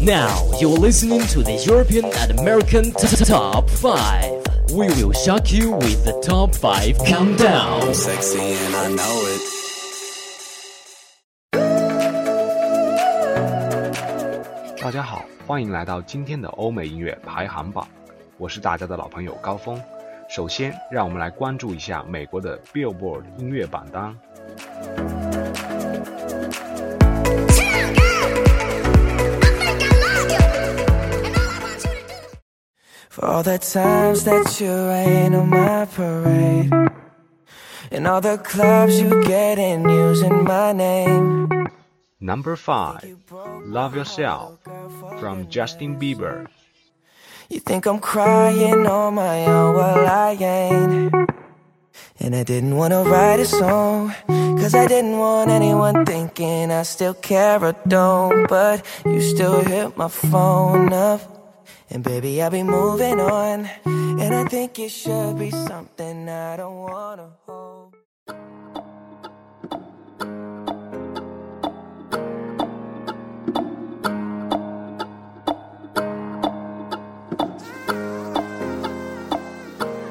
Now you're listening to the European and American Top 5. We will shock you with the Top 5 Countdown. Sexy and I know it. 大家好，欢迎来到今天的欧美音乐排行榜，我是大家的老朋友高峰。首先，让我们来关注一下美国的 Billboard 音乐榜单。For all the times that you rain on my parade. And all the clubs you get in using my name. Number five, Love Yourself from Justin Bieber。You think I'm crying on my own, well I ain't. And I didn't wanna write a song, cause I didn't want anyone thinking I still care or don't. But you still hit my phone up, and baby, I'll be moving on. And I think it should be something I don't wanna hold.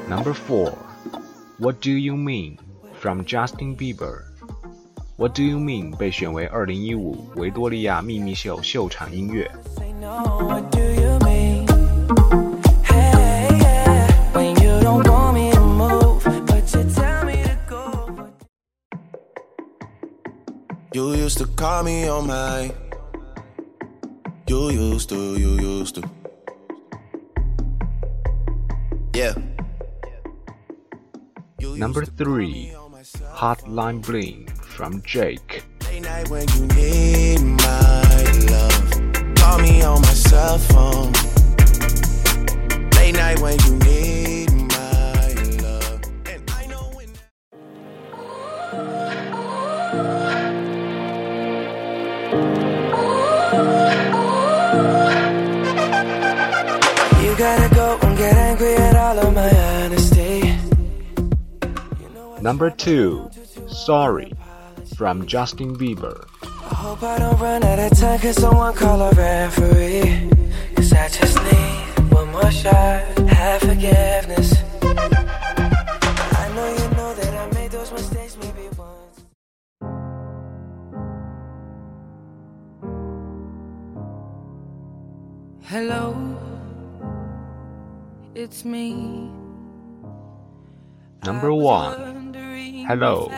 Number four, What Do You Mean from Justin Bieber。What Do You Mean 被选为2015维多利亚秘密秀秀场音乐。 You used to call me on my. You used to, you used to. Yeah. Number three, call me on my cell Hotline Bling from Drake。Late night when you need my love. Call me on my cell phone. Late night when you need gotta go and get angry at all of my honesty. Number two, Sorry from Justin Bieber。I hope I don't run out of time, cause someone call a referee. Cause I just need one more shot, have forgiveness. I it's me. Number one, Hello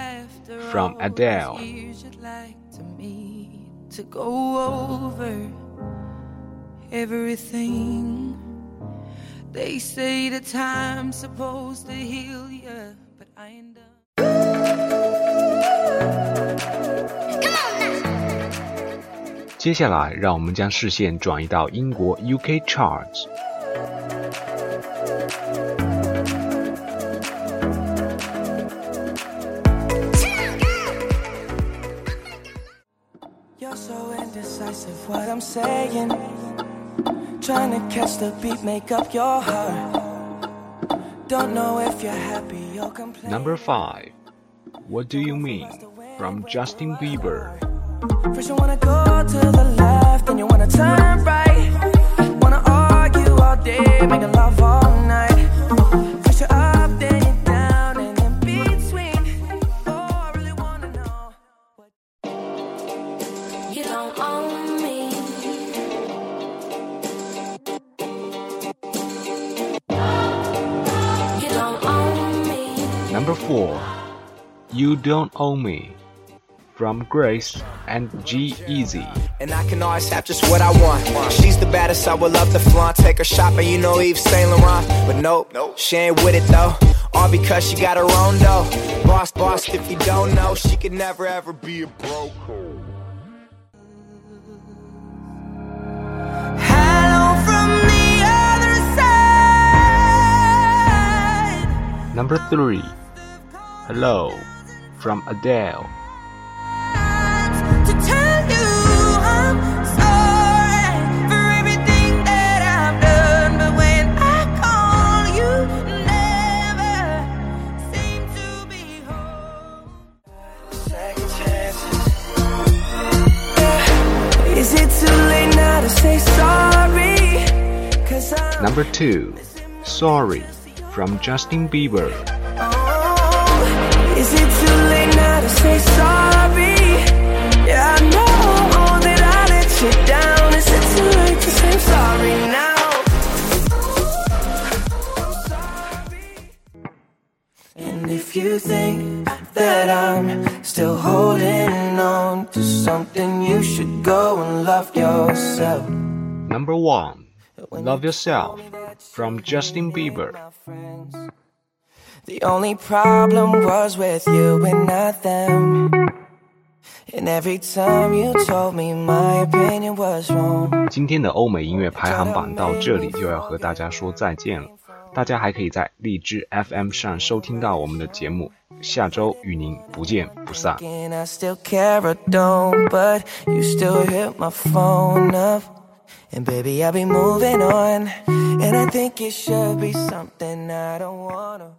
from Adele. You'd like to meet to go over everything. They say the time's supposed to heal you, but I ain't done. 接下来，让我们将视线转移到英国 UK Charts。 I'm saying. Trying to catch the beat, make up your heart. Don't know if you're happy or complaining. Number five, What Do You Mean from Justin Bieber。First you wanna go to the left, then you wanna turn right. Number four, You Don't Own Me from Grace and G Easy。And I can always have just what I want. She's the baddest, I would love to flaunt. Take her shopping, you know Yves Saint Laurent. But nope, she ain't with it though. All because she got her own though. Boss, boss, if you don't know, she could never ever be a broke. Hello from the other side. Number three, Hello, from Adele. To tell you I'm sorry for everything that I've done, but when I call you, never seem to be home. Second chances. Is it too late now to say sorry? Number two, Sorry, from Justin Bieber. Is it too late now to say sorry? Yeah, I know that I let you down. Is it too late to say sorry now? And if you think that I'm still holding on to something, you should go and love yourself. Number one, Love Yourself, from Justin Bieber. The only problem was with you and not them. And every time you told me my opinion was wrong. 今天的欧美音乐排行榜到这里就要和大家说再见了。大家还可以在荔枝 FM 上收听到我们的节目，下周与您不见不散。 And I still care or don't, but you still hit my phone up. And baby, I'll be moving on. And I think it should be something I don't wanna